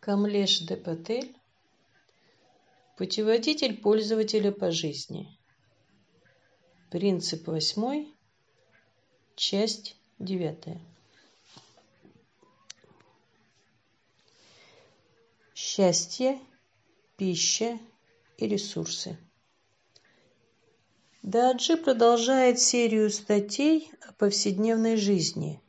Камлеш де Патель Путеводитель пользователя по жизни. Принцип восьмой. Часть девятая. Счастье, пища и ресурсы. Даджи продолжает серию статей о повседневной жизни,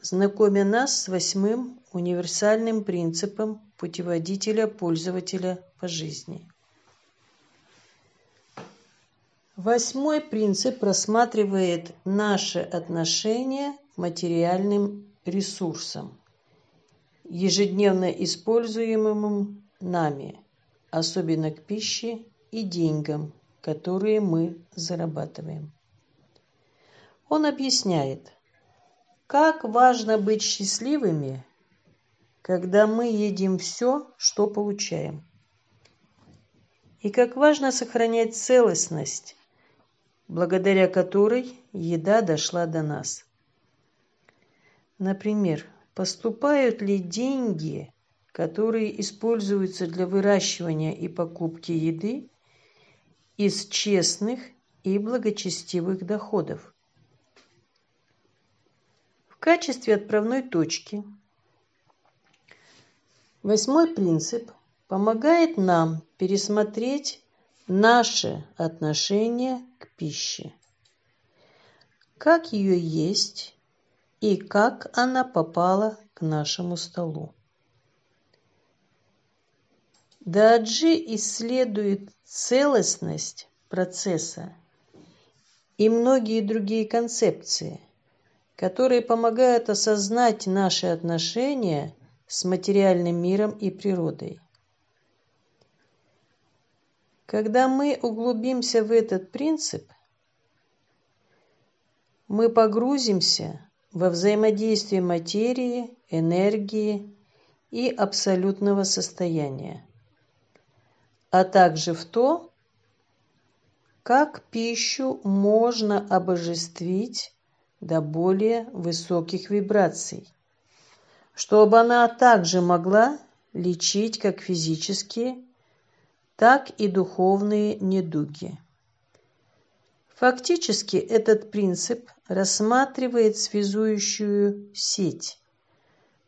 знакомя нас с восьмым универсальным принципом путеводителя пользователя по жизни. Восьмой принцип рассматривает наше отношение к материальным ресурсам, ежедневно используемым нами, особенно к пище и деньгам, которые мы зарабатываем. Он объясняет, как важно быть счастливыми, когда мы едим все, что получаем. И как важно сохранять целостность, благодаря которой еда дошла до нас. Например, поступают ли деньги, которые используются для выращивания и покупки еды, из честных и благочестивых доходов. В качестве отправной точки восьмой принцип помогает нам пересмотреть наше отношение к пище. Как ее есть и как она попала к нашему столу. Даджи исследует целостность процесса и многие другие концепции, которые помогают осознать наши отношения с материальным миром и природой. Когда мы углубимся в этот принцип, мы погрузимся во взаимодействие материи, энергии и абсолютного состояния, а также в то, как пищу можно обожествить до более высоких вибраций, чтобы она также могла лечить как физические, так и духовные недуги. Фактически этот принцип рассматривает связующую сеть,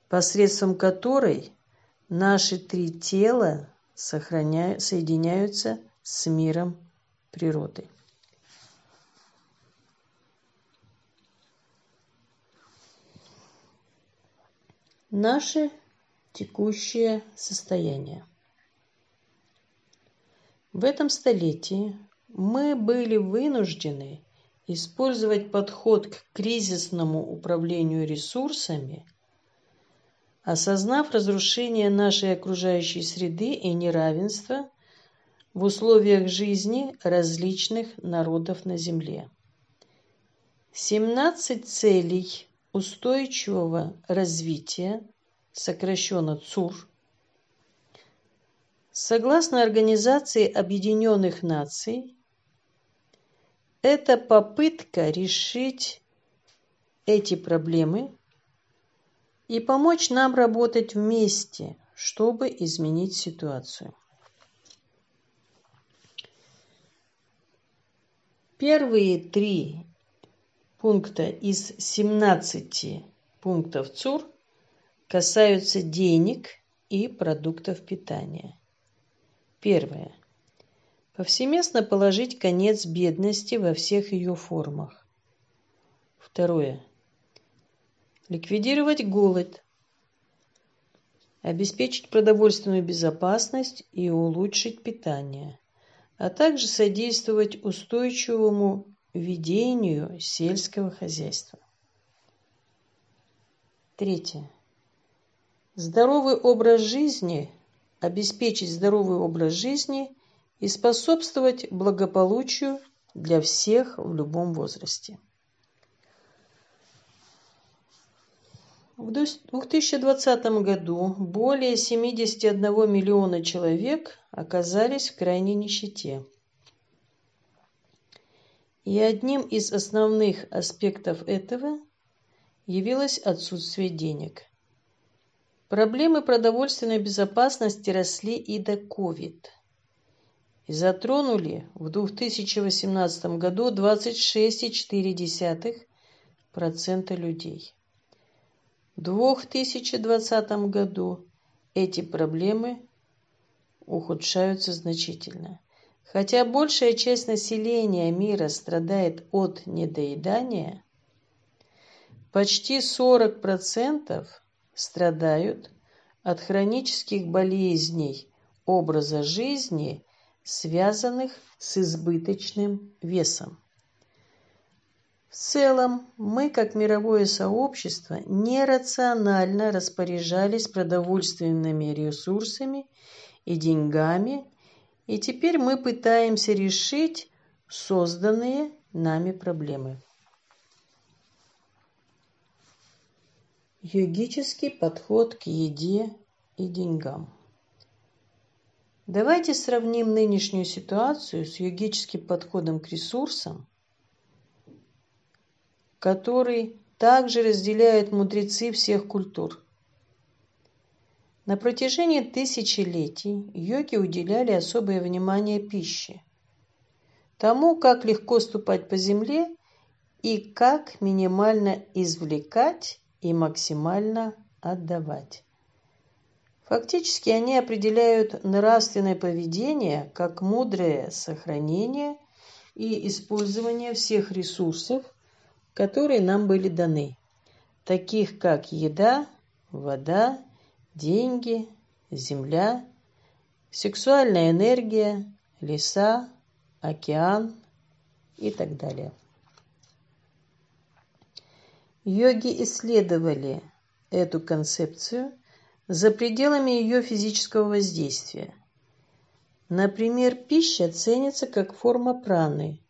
посредством которой наши три тела соединяются с миром природы. Наше текущее состояние. В этом столетии мы были вынуждены использовать подход к кризисному управлению ресурсами, осознав разрушение нашей окружающей среды и неравенство в условиях жизни различных народов на Земле. 17 целей устойчивого развития, сокращенно ЦУР, согласно Организации Объединенных Наций, это попытка решить эти проблемы и помочь нам работать вместе, чтобы изменить ситуацию. Первые три пункта из 17 пунктов ЦУР касаются денег и продуктов питания. Первое. Повсеместно положить конец бедности во всех ее формах. Второе. Ликвидировать голод. Обеспечить продовольственную безопасность и улучшить питание, а также содействовать устойчивому ведению сельского хозяйства. Третье. Здоровый образ жизни, обеспечить здоровый образ жизни и способствовать благополучию для всех в любом возрасте. В 2020 году более 71 миллиона человек оказались в крайней нищете. И одним из основных аспектов этого явилось отсутствие денег. Проблемы продовольственной безопасности росли и до COVID и затронули в 2018 году 26,4% людей. В 2020 году эти проблемы ухудшаются значительно. Хотя большая часть населения мира страдает от недоедания, почти 40% страдают от хронических болезней образа жизни, связанных с избыточным весом. В целом, мы, как мировое сообщество, нерационально распоряжались продовольственными ресурсами и деньгами, и теперь мы пытаемся решить созданные нами проблемы. Йогический подход к еде и деньгам. Давайте сравним нынешнюю ситуацию с йогическим подходом к ресурсам, который также разделяют мудрецы всех культур. На протяжении тысячелетий йоги уделяли особое внимание пище, тому, как легко ступать по земле и как минимально извлекать и максимально отдавать. Фактически они определяют нравственное поведение как мудрое сохранение и использование всех ресурсов, которые нам были даны, таких как еда, вода, деньги, земля, сексуальная энергия, леса, океан и так далее. Йоги исследовали эту концепцию за пределами ее физического воздействия. Например, пища ценится как форма праны,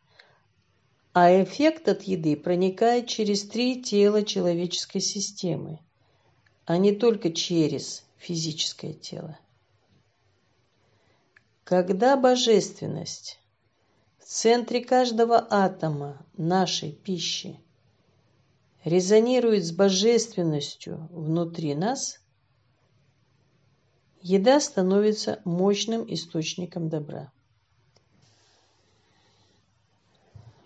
а эффект от еды проникает через три тела человеческой системы, а не только через физическое тело. Когда божественность в центре каждого атома нашей пищи – резонирует с божественностью внутри нас, еда становится мощным источником добра.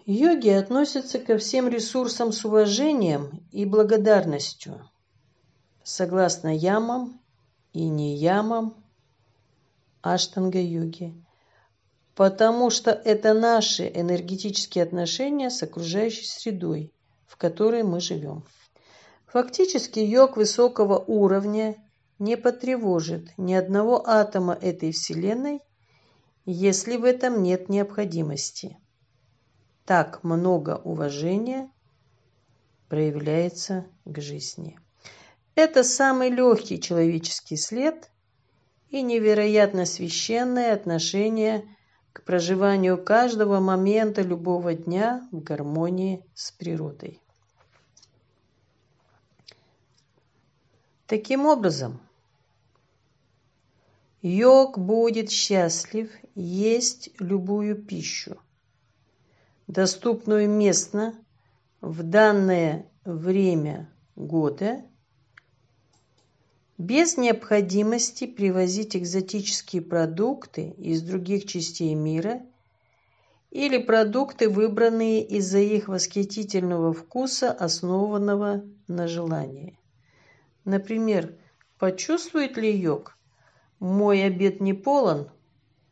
Йоги относятся ко всем ресурсам с уважением и благодарностью, согласно ямам и неямам аштанга-йоги, потому что это наши энергетические отношения с окружающей средой, в которой мы живем. Фактически йог высокого уровня не потревожит ни одного атома этой Вселенной, если в этом нет необходимости. Так много уважения проявляется к жизни. Это самый легкий человеческий след и невероятно священное отношение к проживанию каждого момента любого дня в гармонии с природой. Таким образом, йог будет счастлив есть любую пищу, доступную местно в данное время года, без необходимости привозить экзотические продукты из других частей мира или продукты, выбранные из-за их восхитительного вкуса, основанного на желании. Например, почувствует ли йог? Мой обед не полон,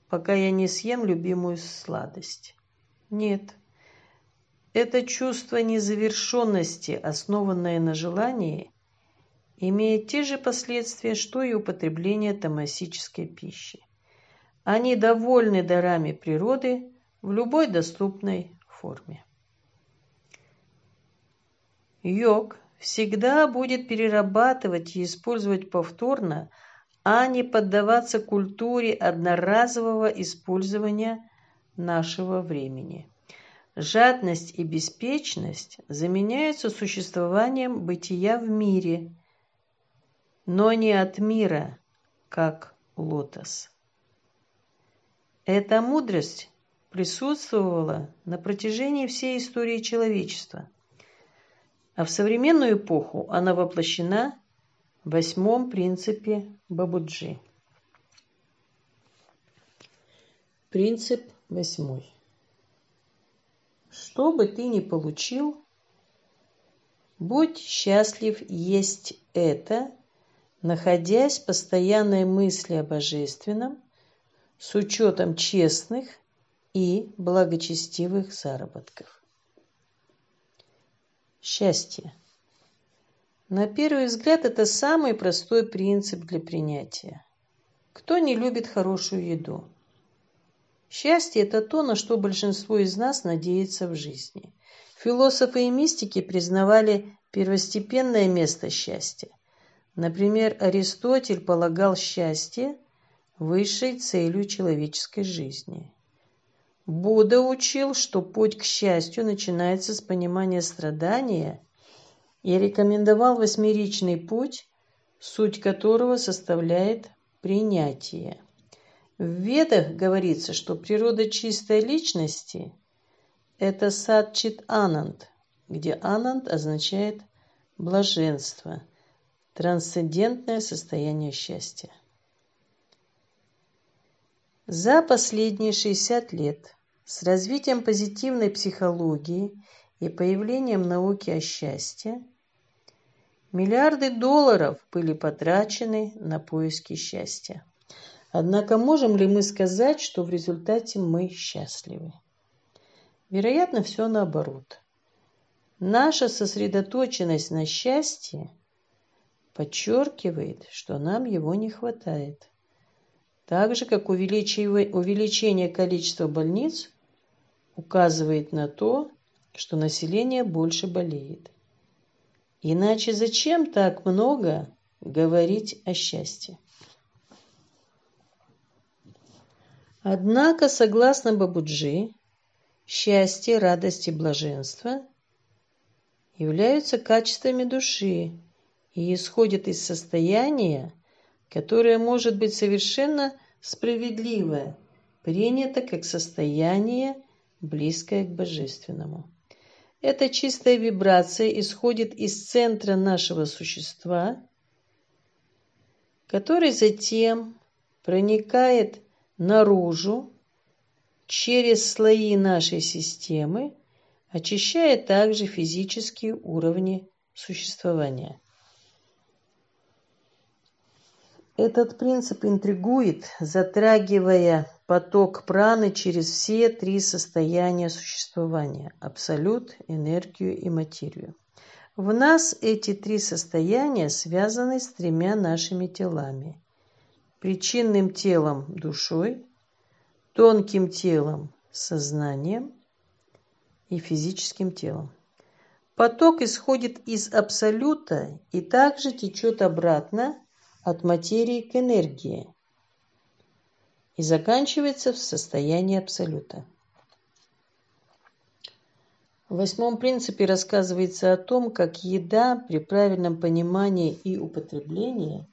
пока я не съем любимую сладость. Нет. Это чувство незавершенности, основанное на желании, имеет те же последствия, что и употребление тамасической пищи. Они довольны дарами природы в любой доступной форме. Йог всегда будет перерабатывать и использовать повторно, а не поддаваться культуре одноразового использования нашего времени. Жадность и беспечность заменяются существованием бытия в мире, но не от мира, как лотос. Эта мудрость присутствовала на протяжении всей истории человечества – а в современную эпоху она воплощена восьмом принципе Бабуджи. Принцип восьмой. Что бы ты ни получил, будь счастлив есть это, находясь в постоянной мысли о божественном, с учетом честных и благочестивых заработков. Счастье. На первый взгляд это самый простой принцип для принятия. Кто не любит хорошую еду? Счастье – это то, на что большинство из нас надеется в жизни. Философы и мистики признавали первостепенное место счастья. Например, Аристотель полагал счастье высшей целью человеческой жизни. Будда учил, что путь к счастью начинается с понимания страдания и рекомендовал восьмеричный путь, суть которого составляет принятие. В Ведах говорится, что природа чистой личности – это садчит ананд, где ананд означает блаженство, трансцендентное состояние счастья. За последние 60 лет с развитием позитивной психологии и появлением науки о счастье миллиарды долларов были потрачены на поиски счастья. Однако можем ли мы сказать, что в результате мы счастливы? Вероятно, все наоборот. Наша сосредоточенность на счастье подчеркивает, что нам его не хватает. Так же, как увеличение количества больниц указывает на то, что население больше болеет. Иначе зачем так много говорить о счастье? Однако, согласно Бабуджи, счастье, радость и блаженство являются качествами души и исходят из состояния, которое может быть совершенно справедливое, принято как состояние, близкое к божественному. Эта чистая вибрация исходит из центра нашего существа, который затем проникает наружу через слои нашей системы, очищая также физические уровни существования. Этот принцип интригует, затрагивая поток праны через все три состояния существования – абсолют, энергию и материю. В нас эти три состояния связаны с тремя нашими телами причинным телом душой, тонким телом сознанием и физическим телом. Поток исходит из абсолюта и также течет обратно от материи к энергии и заканчивается в состоянии абсолюта. В восьмом принципе рассказывается о том, как еда при правильном понимании и употреблении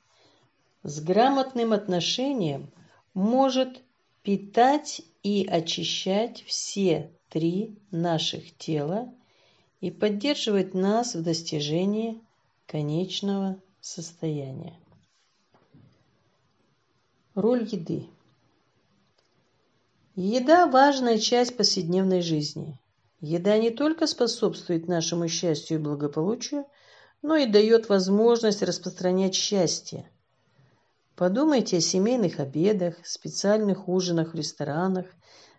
с грамотным отношением может питать и очищать все три наших тела и поддерживать нас в достижении конечного состояния. Роль еды. Еда – важная часть повседневной жизни. Еда не только способствует нашему счастью и благополучию, но и дает возможность распространять счастье – Подумайте о семейных обедах, специальных ужинах в ресторанах,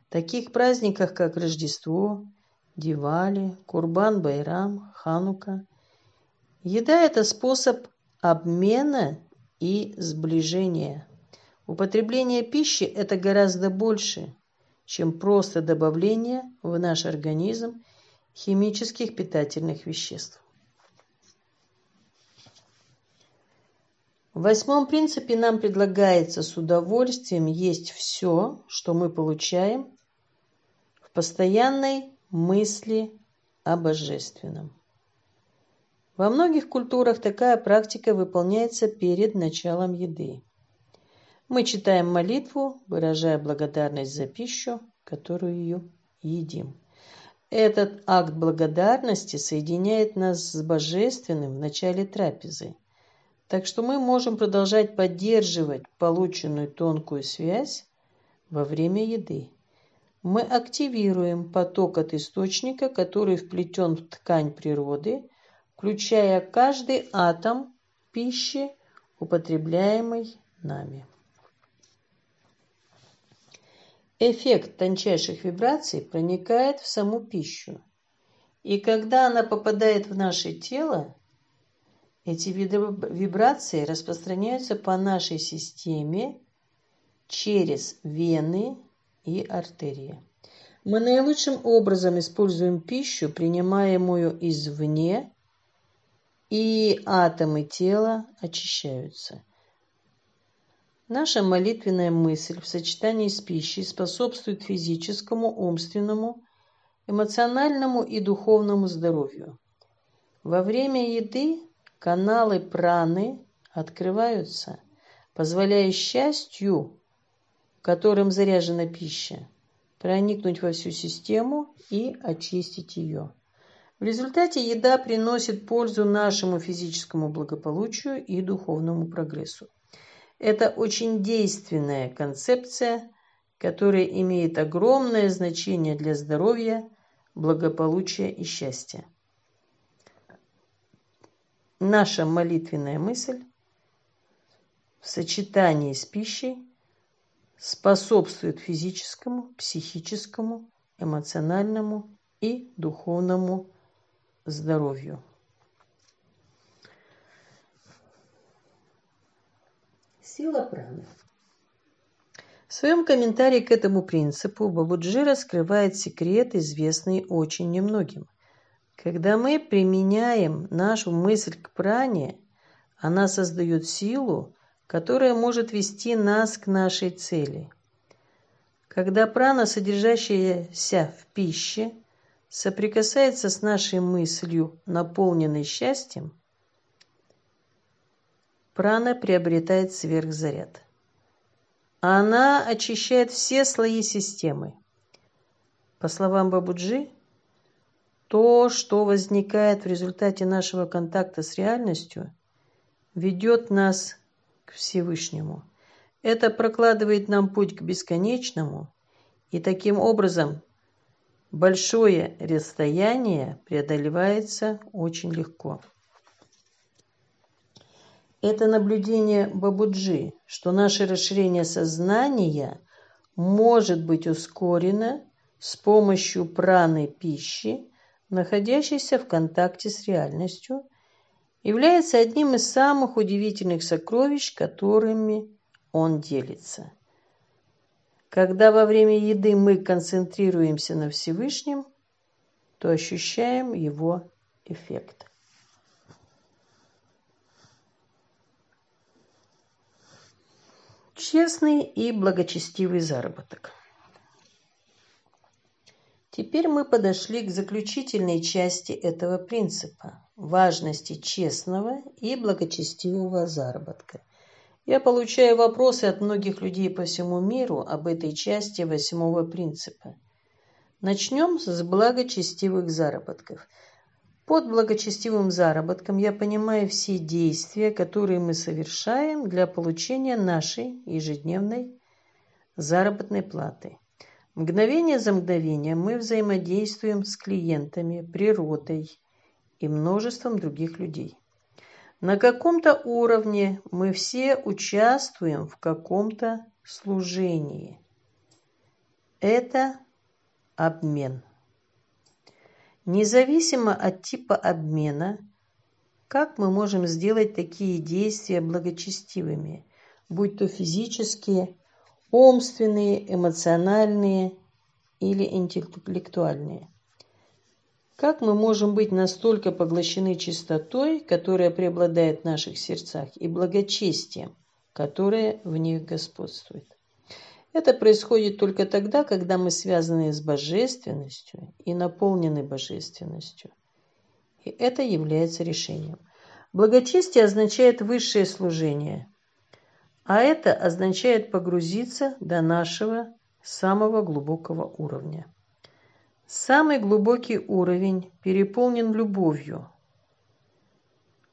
таких праздниках, как Рождество, Дивали, Курбан-Байрам, Ханука. Еда – это способ обмена и сближения. Употребление пищи – это гораздо больше, чем просто добавление в наш организм химических питательных веществ. В восьмом принципе нам предлагается с удовольствием есть все, что мы получаем в постоянной мысли о божественном. Во многих культурах такая практика выполняется перед началом еды. Мы читаем молитву, выражая благодарность за пищу, которую едим. Этот акт благодарности соединяет нас с божественным в начале трапезы – Так что мы можем продолжать поддерживать полученную тонкую связь во время еды. Мы активируем поток от источника, который вплетен в ткань природы, включая каждый атом пищи, употребляемый нами. Эффект тончайших вибраций проникает в саму пищу. И когда она попадает в наше тело, эти вибрации распространяются по нашей системе через вены и артерии. Мы наилучшим образом используем пищу, принимаемую извне, и атомы тела очищаются. Наша молитвенная мысль в сочетании с пищей способствует физическому, умственному, эмоциональному и духовному здоровью. Во время еды каналы праны открываются, позволяя счастью, которым заряжена пища, проникнуть во всю систему и очистить ее. В результате еда приносит пользу нашему физическому благополучию и духовному прогрессу. Это очень действенная концепция, которая имеет огромное значение для здоровья, благополучия и счастья наша молитвенная мысль в сочетании с пищей способствует физическому, психическому, эмоциональному и духовному здоровью. Сила праны. В своем комментарии к этому принципу Бабуджи раскрывает секрет, известный очень немногим – когда мы применяем нашу мысль к пране, она создает силу, которая может вести нас к нашей цели. Когда прана, содержащаяся в пище, соприкасается с нашей мыслью, наполненной счастьем, прана приобретает сверхзаряд. Она очищает все слои системы. По словам Бабуджи, то, что возникает в результате нашего контакта с реальностью, ведет нас к Всевышнему. Это прокладывает нам путь к бесконечному, и таким образом большое расстояние преодолевается очень легко. Это наблюдение Бабуджи, что наше расширение сознания может быть ускорено с помощью праны пищи, находящийся в контакте с реальностью, является одним из самых удивительных сокровищ, которыми он делится. Когда во время еды мы концентрируемся на Всевышнем, то ощущаем его эффект. Честный и благочестивый заработок – Теперь мы подошли к заключительной части этого принципа – важности честного и благочестивого заработка. Я получаю вопросы от многих людей по всему миру об этой части восьмого принципа. Начнем с благочестивых заработков. Под благочестивым заработком я понимаю все действия, которые мы совершаем для получения нашей ежедневной заработной платы. Мгновение за мгновением мы взаимодействуем с клиентами, природой и множеством других людей. На каком-то уровне мы все участвуем в каком-то служении. Это обмен. Независимо от типа обмена, как мы можем сделать такие действия благочестивыми, будь то физические умственные, эмоциональные или интеллектуальные. Как мы можем быть настолько поглощены чистотой, которая преобладает в наших сердцах, и благочестием, которое в них господствует? Это происходит только тогда, когда мы связаны с божественностью и наполнены божественностью. И это является решением. Благочестие означает высшее служение, а это означает погрузиться до нашего самого глубокого уровня. Самый глубокий уровень переполнен любовью,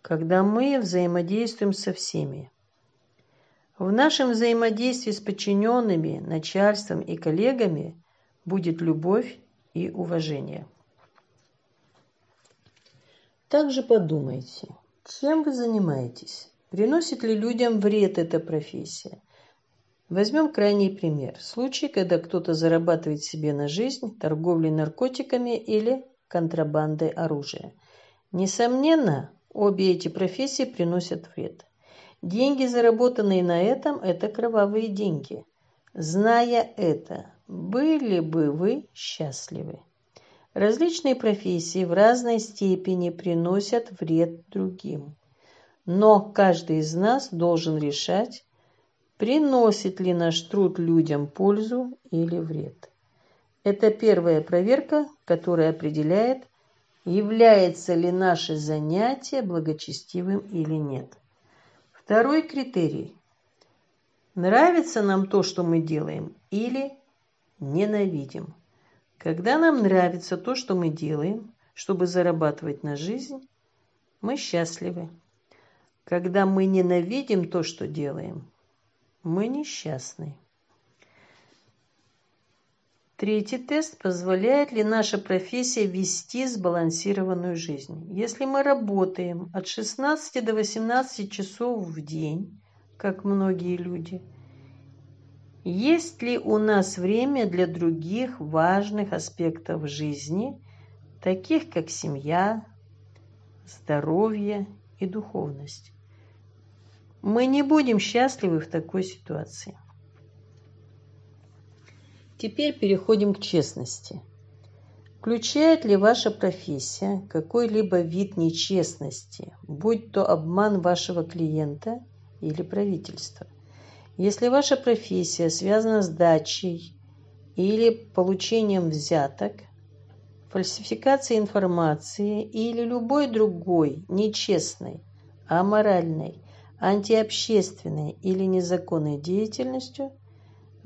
когда мы взаимодействуем со всеми. В нашем взаимодействии с подчиненными, начальством и коллегами будет любовь и уважение. Также подумайте, чем вы занимаетесь? Приносит ли людям вред эта профессия? Возьмем крайний пример. Случай, когда кто-то зарабатывает себе на жизнь торговлей наркотиками или контрабандой оружия. Несомненно, обе эти профессии приносят вред. Деньги, заработанные на этом, это кровавые деньги. Зная это, были бы вы счастливы? Различные профессии в разной степени приносят вред другим. Но каждый из нас должен решать, приносит ли наш труд людям пользу или вред. Это первая проверка, которая определяет, является ли наше занятие благочестивым или нет. Второй критерий. Нравится нам то, что мы делаем, или ненавидим. Когда нам нравится то, что мы делаем, чтобы зарабатывать на жизнь, мы счастливы. Когда мы ненавидим то, что делаем, мы несчастны. Третий тест. Позволяет ли наша профессия вести сбалансированную жизнь? Если мы работаем от 16 до 18 часов в день, как многие люди – есть ли у нас время для других важных аспектов жизни, таких как семья, здоровье и духовность? Мы не будем счастливы в такой ситуации. Теперь переходим к честности. Включает ли ваша профессия какой-либо вид нечестности, будь то обман вашего клиента или правительства? Если ваша профессия связана с дачей или получением взяток, фальсификацией информации или любой другой нечестной, аморальной, антиобщественной или незаконной деятельностью,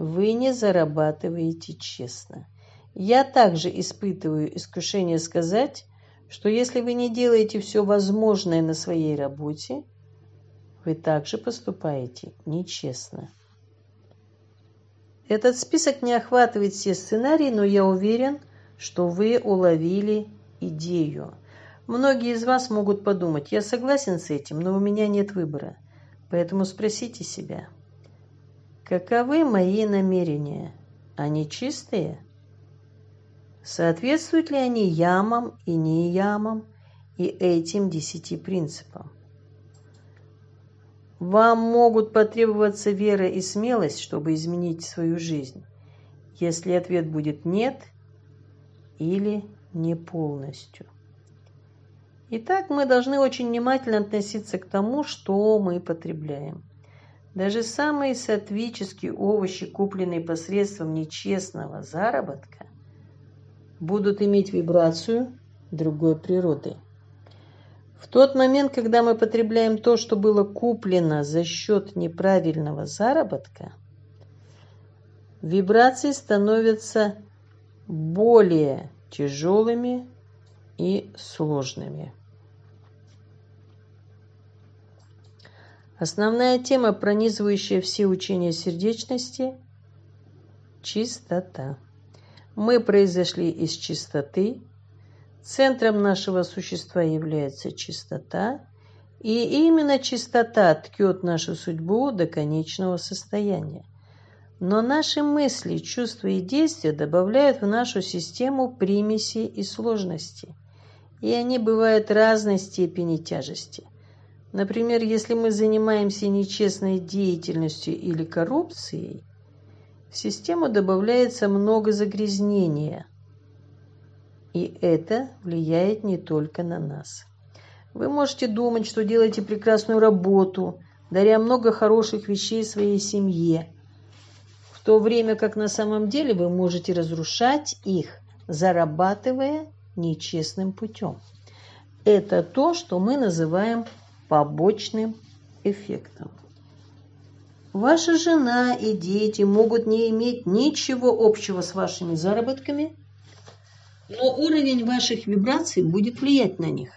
вы не зарабатываете честно. Я также испытываю искушение сказать, что если вы не делаете все возможное на своей работе, вы также поступаете нечестно. Этот список не охватывает все сценарии, но я уверен, что вы уловили идею. Многие из вас могут подумать, я согласен с этим, но у меня нет выбора. Поэтому спросите себя, каковы мои намерения? Они чистые? Соответствуют ли они ямам и не ямам и этим десяти принципам? Вам могут потребоваться вера и смелость, чтобы изменить свою жизнь. Если ответ будет «нет» или «не полностью». Итак, мы должны очень внимательно относиться к тому, что мы потребляем. Даже самые сатвические овощи, купленные посредством нечестного заработка, будут иметь вибрацию другой природы – в тот момент, когда мы потребляем то, что было куплено за счет неправильного заработка, вибрации становятся более тяжелыми и сложными. Основная тема, пронизывающая все учения сердечности – чистота. Мы произошли из чистоты, Центром нашего существа является чистота, и именно чистота ткет нашу судьбу до конечного состояния. Но наши мысли, чувства и действия добавляют в нашу систему примеси и сложности, и они бывают разной степени тяжести. Например, если мы занимаемся нечестной деятельностью или коррупцией, в систему добавляется много загрязнения – и это влияет не только на нас. Вы можете думать, что делаете прекрасную работу, даря много хороших вещей своей семье, в то время как на самом деле вы можете разрушать их, зарабатывая нечестным путем. Это то, что мы называем побочным эффектом. Ваша жена и дети могут не иметь ничего общего с вашими заработками, но уровень ваших вибраций будет влиять на них.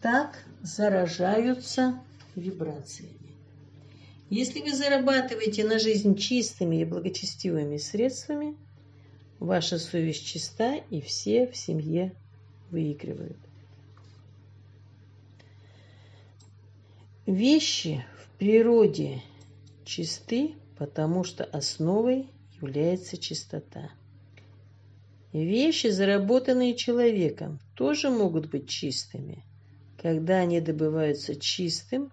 так заражаются вибрациями. Если вы зарабатываете на жизнь чистыми и благочестивыми средствами, ваша совесть чиста, и все в семье выигрывают. Вещи в природе чисты, потому что основой является чистота. Вещи, заработанные человеком, тоже могут быть чистыми, когда они добываются чистым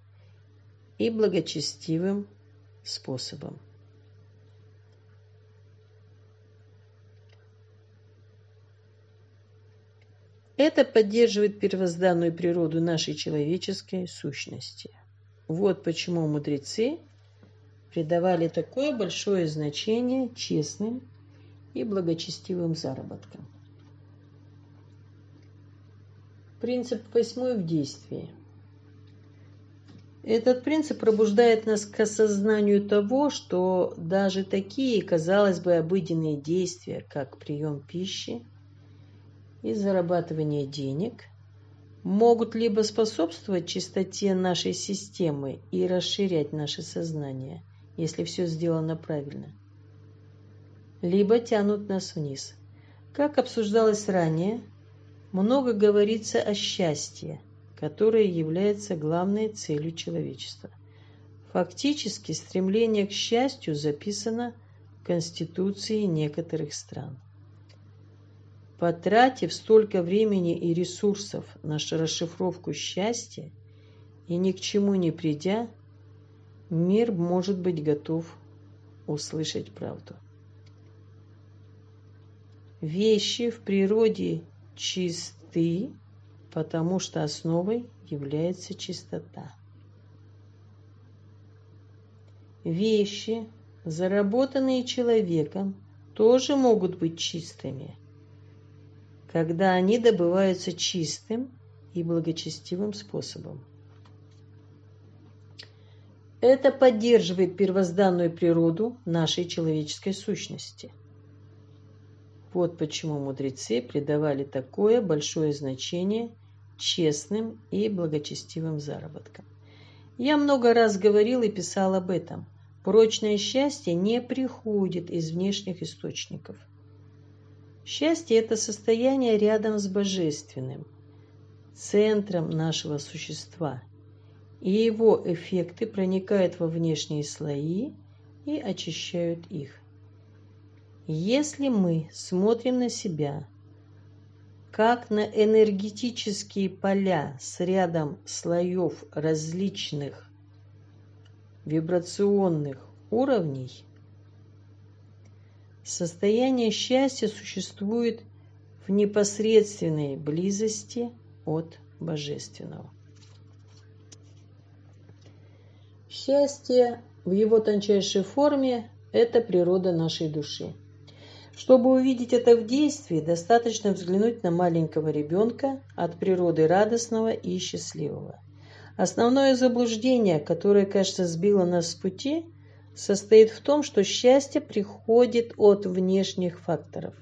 и благочестивым способом. Это поддерживает первозданную природу нашей человеческой сущности. Вот почему мудрецы придавали такое большое значение честным и благочестивым заработкам. Принцип восьмой в действии – этот принцип пробуждает нас к осознанию того, что даже такие, казалось бы, обыденные действия, как прием пищи и зарабатывание денег, могут либо способствовать чистоте нашей системы и расширять наше сознание, если все сделано правильно, либо тянут нас вниз. Как обсуждалось ранее, много говорится о счастье – которое является главной целью человечества. Фактически стремление к счастью записано в Конституции некоторых стран. Потратив столько времени и ресурсов на расшифровку счастья и ни к чему не придя, мир может быть готов услышать правду. Вещи в природе чисты, потому что основой является чистота. Вещи, заработанные человеком, тоже могут быть чистыми, когда они добываются чистым и благочестивым способом. Это поддерживает первозданную природу нашей человеческой сущности – вот почему мудрецы придавали такое большое значение честным и благочестивым заработкам. Я много раз говорил и писал об этом. Прочное счастье не приходит из внешних источников. Счастье – это состояние рядом с Божественным, центром нашего существа, и его эффекты проникают во внешние слои и очищают их. Если мы смотрим на себя как на энергетические поля с рядом слоев различных вибрационных уровней, состояние счастья существует в непосредственной близости от Божественного. Счастье в его тончайшей форме – это природа нашей души. Чтобы увидеть это в действии, достаточно взглянуть на маленького ребенка от природы радостного и счастливого. Основное заблуждение, которое, кажется, сбило нас с пути, состоит в том, что счастье приходит от внешних факторов.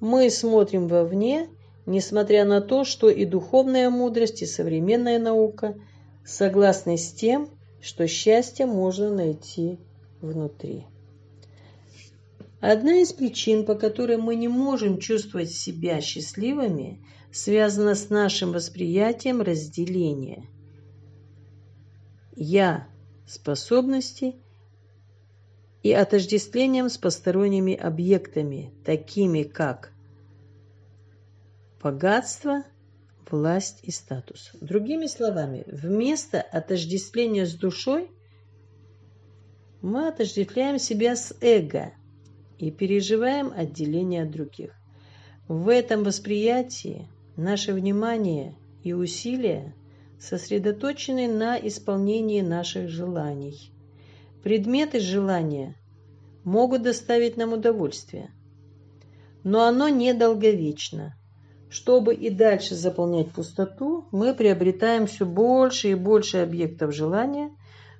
Мы смотрим вовне, несмотря на то, что и духовная мудрость, и современная наука согласны с тем, что счастье можно найти внутри. Одна из причин, по которой мы не можем чувствовать себя счастливыми, связана с нашим восприятием разделения. Я способности и отождествлением с посторонними объектами, такими как богатство, власть и статус. Другими словами, вместо отождествления с душой мы отождествляем себя с эго – и переживаем отделение от других. В этом восприятии наше внимание и усилия сосредоточены на исполнении наших желаний. Предметы желания могут доставить нам удовольствие, но оно недолговечно. Чтобы и дальше заполнять пустоту, мы приобретаем все больше и больше объектов желания,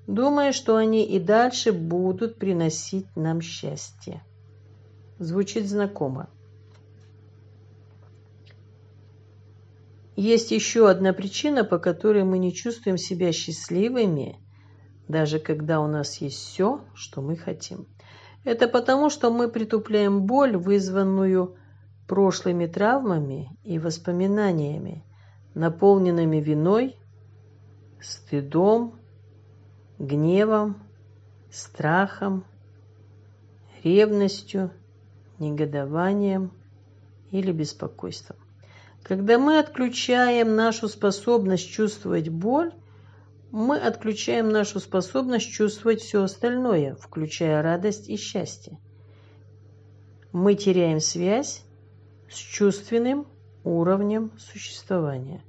думая, что они и дальше будут приносить нам счастье. Звучит знакомо. Есть еще одна причина, по которой мы не чувствуем себя счастливыми, даже когда у нас есть все, что мы хотим. Это потому, что мы притупляем боль, вызванную прошлыми травмами и воспоминаниями, наполненными виной, стыдом, гневом, страхом, ревностью, негодованием или беспокойством. Когда мы отключаем нашу способность чувствовать боль, мы отключаем нашу способность чувствовать все остальное, включая радость и счастье. Мы теряем связь с чувственным уровнем существования.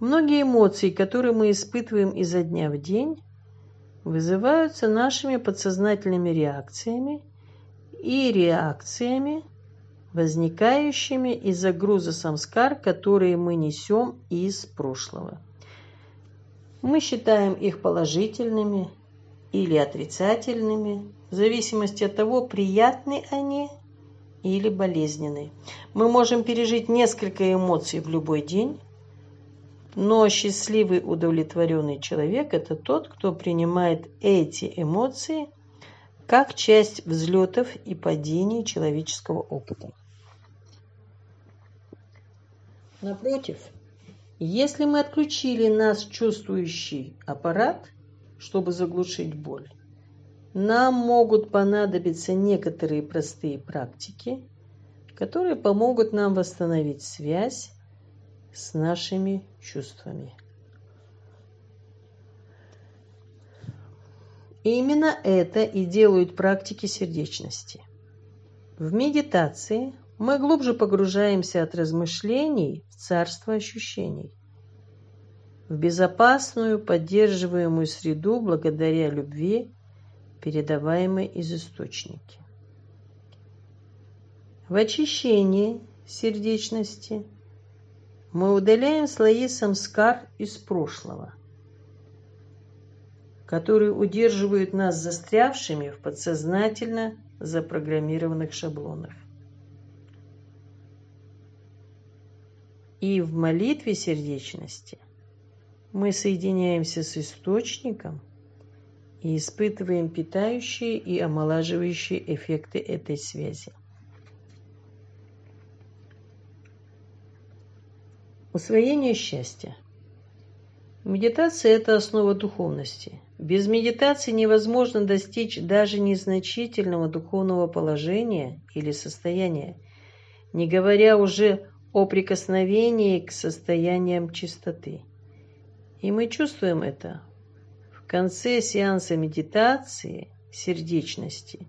Многие эмоции, которые мы испытываем изо дня в день, вызываются нашими подсознательными реакциями и реакциями возникающими из-за груза самскар, которые мы несем из прошлого. Мы считаем их положительными или отрицательными, в зависимости от того, приятны они или болезненны. Мы можем пережить несколько эмоций в любой день, но счастливый удовлетворенный человек – это тот, кто принимает эти эмоции как часть взлетов и падений человеческого опыта. Напротив, если мы отключили нас чувствующий аппарат, чтобы заглушить боль, нам могут понадобиться некоторые простые практики, которые помогут нам восстановить связь с нашими чувствами. И именно это и делают практики сердечности. В медитации мы глубже погружаемся от размышлений в царство ощущений, в безопасную, поддерживаемую среду благодаря любви, передаваемой из источники. В очищении сердечности мы удаляем слои самскар из прошлого, которые удерживают нас застрявшими в подсознательно запрограммированных шаблонах. И в молитве сердечности мы соединяемся с источником и испытываем питающие и омолаживающие эффекты этой связи. Усвоение счастья. Медитация – это основа духовности. Без медитации невозможно достичь даже незначительного духовного положения или состояния, не говоря уже о прикосновении к состояниям чистоты. И мы чувствуем это в конце сеанса медитации сердечности.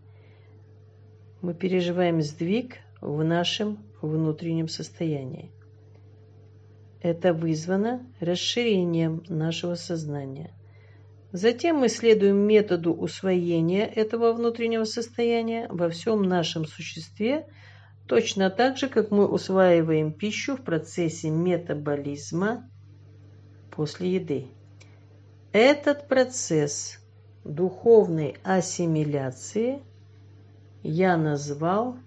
Мы переживаем сдвиг в нашем внутреннем состоянии. Это вызвано расширением нашего сознания. Затем мы следуем методу усвоения этого внутреннего состояния во всем нашем существе – Точно так же, как мы усваиваем пищу в процессе метаболизма после еды. Этот процесс духовной ассимиляции я назвал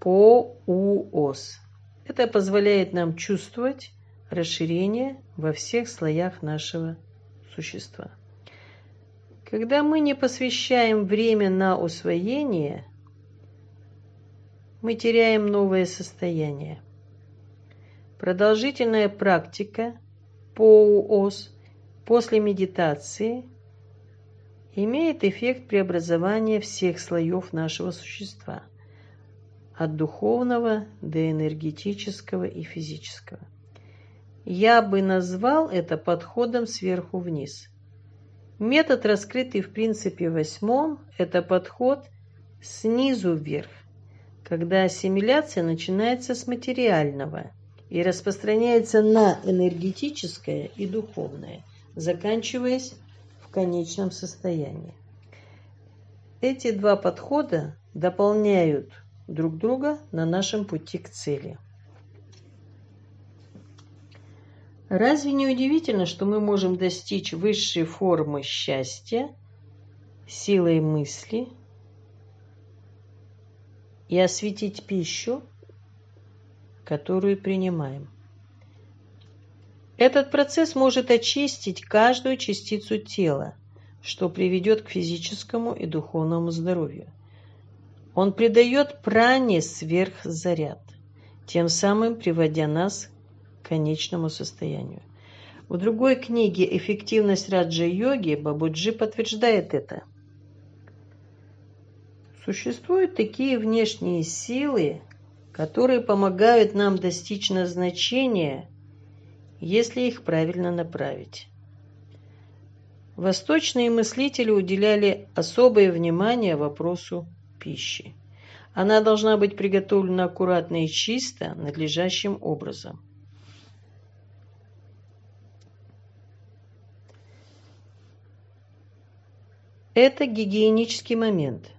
ПОУОС. Это позволяет нам чувствовать расширение во всех слоях нашего существа. Когда мы не посвящаем время на усвоение – мы теряем новое состояние. Продолжительная практика по УОС после медитации имеет эффект преобразования всех слоев нашего существа, от духовного до энергетического и физического. Я бы назвал это подходом сверху вниз. Метод, раскрытый в принципе восьмом, это подход снизу вверх когда ассимиляция начинается с материального и распространяется на энергетическое и духовное, заканчиваясь в конечном состоянии. Эти два подхода дополняют друг друга на нашем пути к цели. Разве не удивительно, что мы можем достичь высшей формы счастья силой мысли – и осветить пищу, которую принимаем. Этот процесс может очистить каждую частицу тела, что приведет к физическому и духовному здоровью. Он придает пране сверхзаряд, тем самым приводя нас к конечному состоянию. В другой книге «Эффективность раджа-йоги» Бабуджи подтверждает это. Существуют такие внешние силы, которые помогают нам достичь назначения – если их правильно направить. Восточные мыслители уделяли особое внимание вопросу пищи. Она должна быть приготовлена аккуратно и чисто, надлежащим образом. Это гигиенический момент.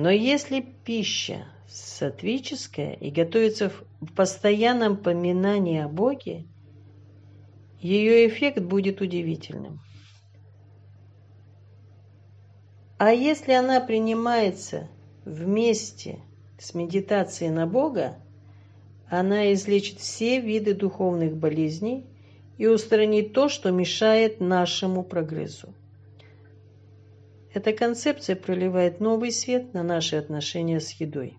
Но если пища сатвическая и готовится в постоянном поминании о Боге, ее эффект будет удивительным. А если она принимается вместе с медитацией на Бога, она излечит все виды духовных болезней и устранит то, что мешает нашему прогрессу. Эта концепция проливает новый свет на наши отношения с едой.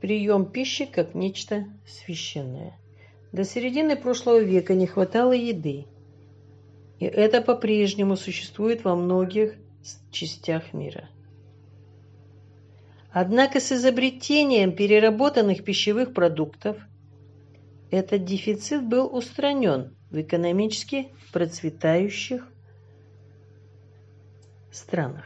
прием пищи как нечто священное. До середины прошлого века не хватало еды. И это по-прежнему существует во многих частях мира. Однако с изобретением переработанных пищевых продуктов этот дефицит был устранен в экономически процветающих странах.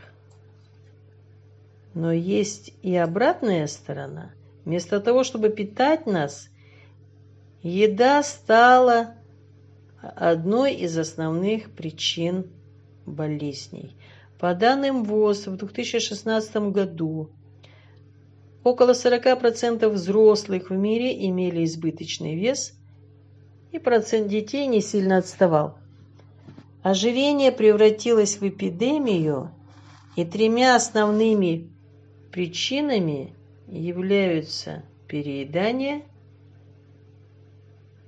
Но есть и обратная сторона – Вместо того, чтобы питать нас, еда стала одной из основных причин болезней. По данным ВОЗ, в 2016 году около 40% взрослых в мире имели избыточный вес, и процент детей не сильно отставал. Ожирение превратилось в эпидемию, и тремя основными причинами являются переедание,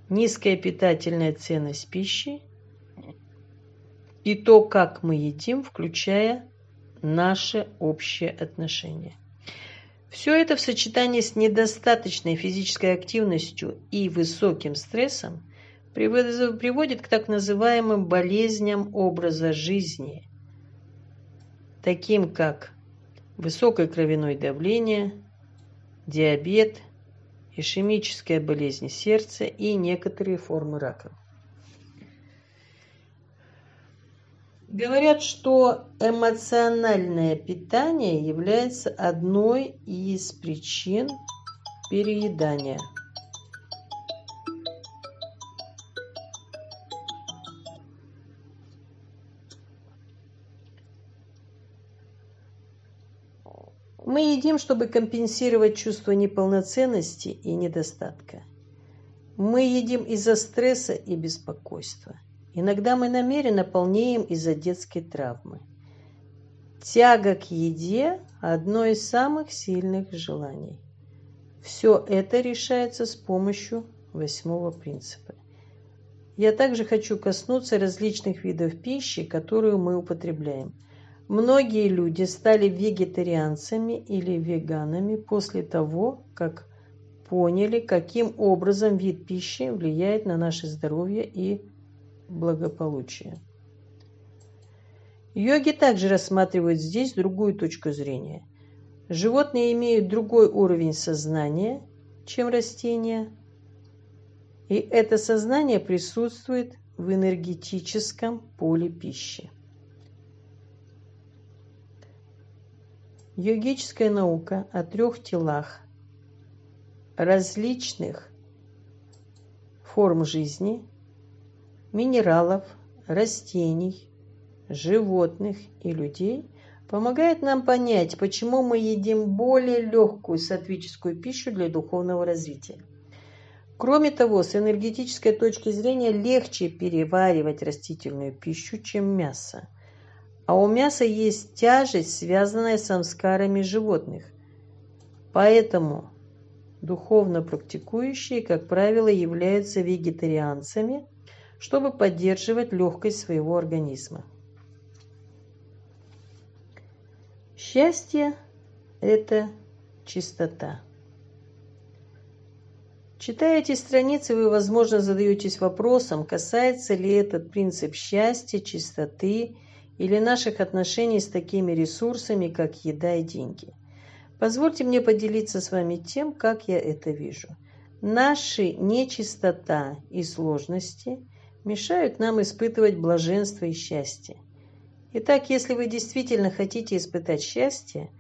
низкая питательная ценность пищи и то, как мы едим, включая наше общее отношение. Все это в сочетании с недостаточной физической активностью и высоким стрессом приводит к так называемым болезням образа жизни, таким как высокое кровяное давление, диабет, ишемическая болезнь сердца и некоторые формы рака. Говорят, что эмоциональное питание является одной из причин переедания – Мы едим, чтобы компенсировать чувство неполноценности и недостатка. Мы едим из-за стресса и беспокойства. Иногда мы намеренно полнеем из-за детской травмы. Тяга к еде – одно из самых сильных желаний. Все это решается с помощью восьмого принципа. Я также хочу коснуться различных видов пищи, которую мы употребляем – Многие люди стали вегетарианцами или веганами после того, как поняли, каким образом вид пищи влияет на наше здоровье и благополучие. Йоги также рассматривают здесь другую точку зрения. Животные имеют другой уровень сознания, чем растения, и это сознание присутствует в энергетическом поле пищи. Йогическая наука о трех телах различных форм жизни, минералов, растений, животных и людей помогает нам понять, почему мы едим более легкую сатвическую пищу для духовного развития. Кроме того, с энергетической точки зрения легче переваривать растительную пищу, чем мясо. а у мяса есть тяжесть, связанная с самскарами животных. Поэтому духовно практикующие, как правило, являются вегетарианцами, чтобы поддерживать легкость своего организма. Счастье – это чистота. Читая эти страницы, вы, возможно, задаетесь вопросом, касается ли этот принцип счастья, чистоты или наших отношений с такими ресурсами, как еда и деньги. Позвольте мне поделиться с вами тем, как я это вижу. Наши нечистота и сложности мешают нам испытывать блаженство и счастье. Итак, если вы действительно хотите испытать счастье,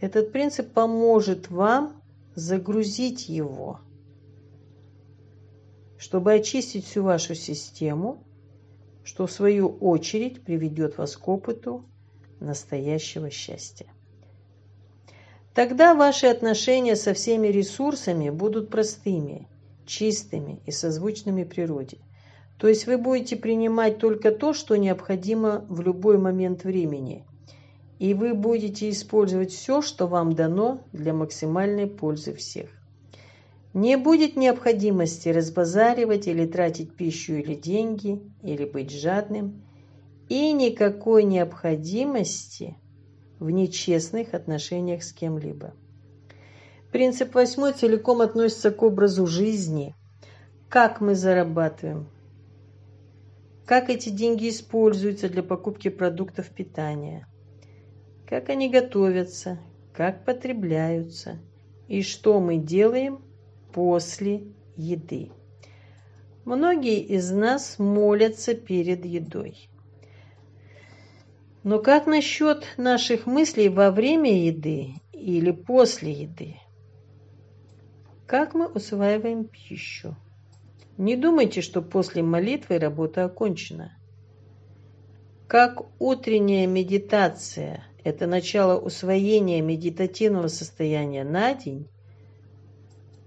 этот принцип поможет вам загрузить его, чтобы очистить всю вашу систему, что в свою очередь приведет вас к опыту настоящего счастья. Тогда ваши отношения со всеми ресурсами будут простыми, чистыми и созвучными природе. То есть вы будете принимать только то, что необходимо в любой момент времени. И вы будете использовать все, что вам дано для максимальной пользы всех. Не будет необходимости разбазаривать или тратить пищу или деньги, или быть жадным, и никакой необходимости в нечестных отношениях с кем-либо. Принцип восьмой целиком относится к образу жизни. Как мы зарабатываем, как эти деньги используются для покупки продуктов питания, как они готовятся, как потребляются и что мы делаем после еды. Многие из нас молятся перед едой. Но как насчет наших мыслей во время еды или после еды? Как мы усваиваем пищу? Не думайте, что после молитвы работа окончена. Как утренняя медитация – это начало усвоения медитативного состояния на день,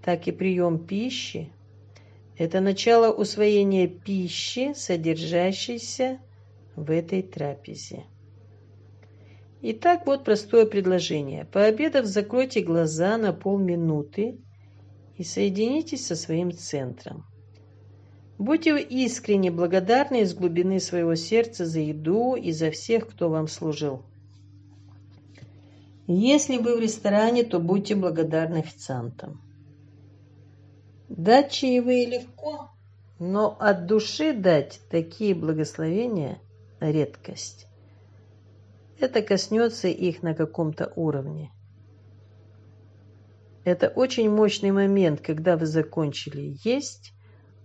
так и прием пищи – это начало усвоения пищи, содержащейся в этой трапезе. Итак, вот простое предложение. Пообедав, закройте глаза на полминуты и соединитесь со своим центром. Будьте искренне благодарны из глубины своего сердца за еду и за всех, кто вам служил. Если вы в ресторане, то будьте благодарны официантам. Дать чаевые легко, но от души дать такие благословения – редкость. Это коснется их на каком-то уровне. Это очень мощный момент, когда вы закончили есть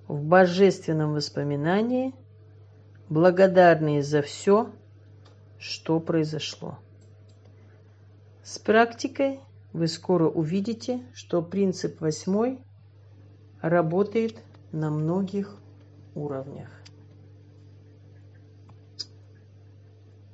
в божественном воспоминании, благодарные за все, что произошло. С практикой вы скоро увидите, что принцип восьмой работает на многих уровнях.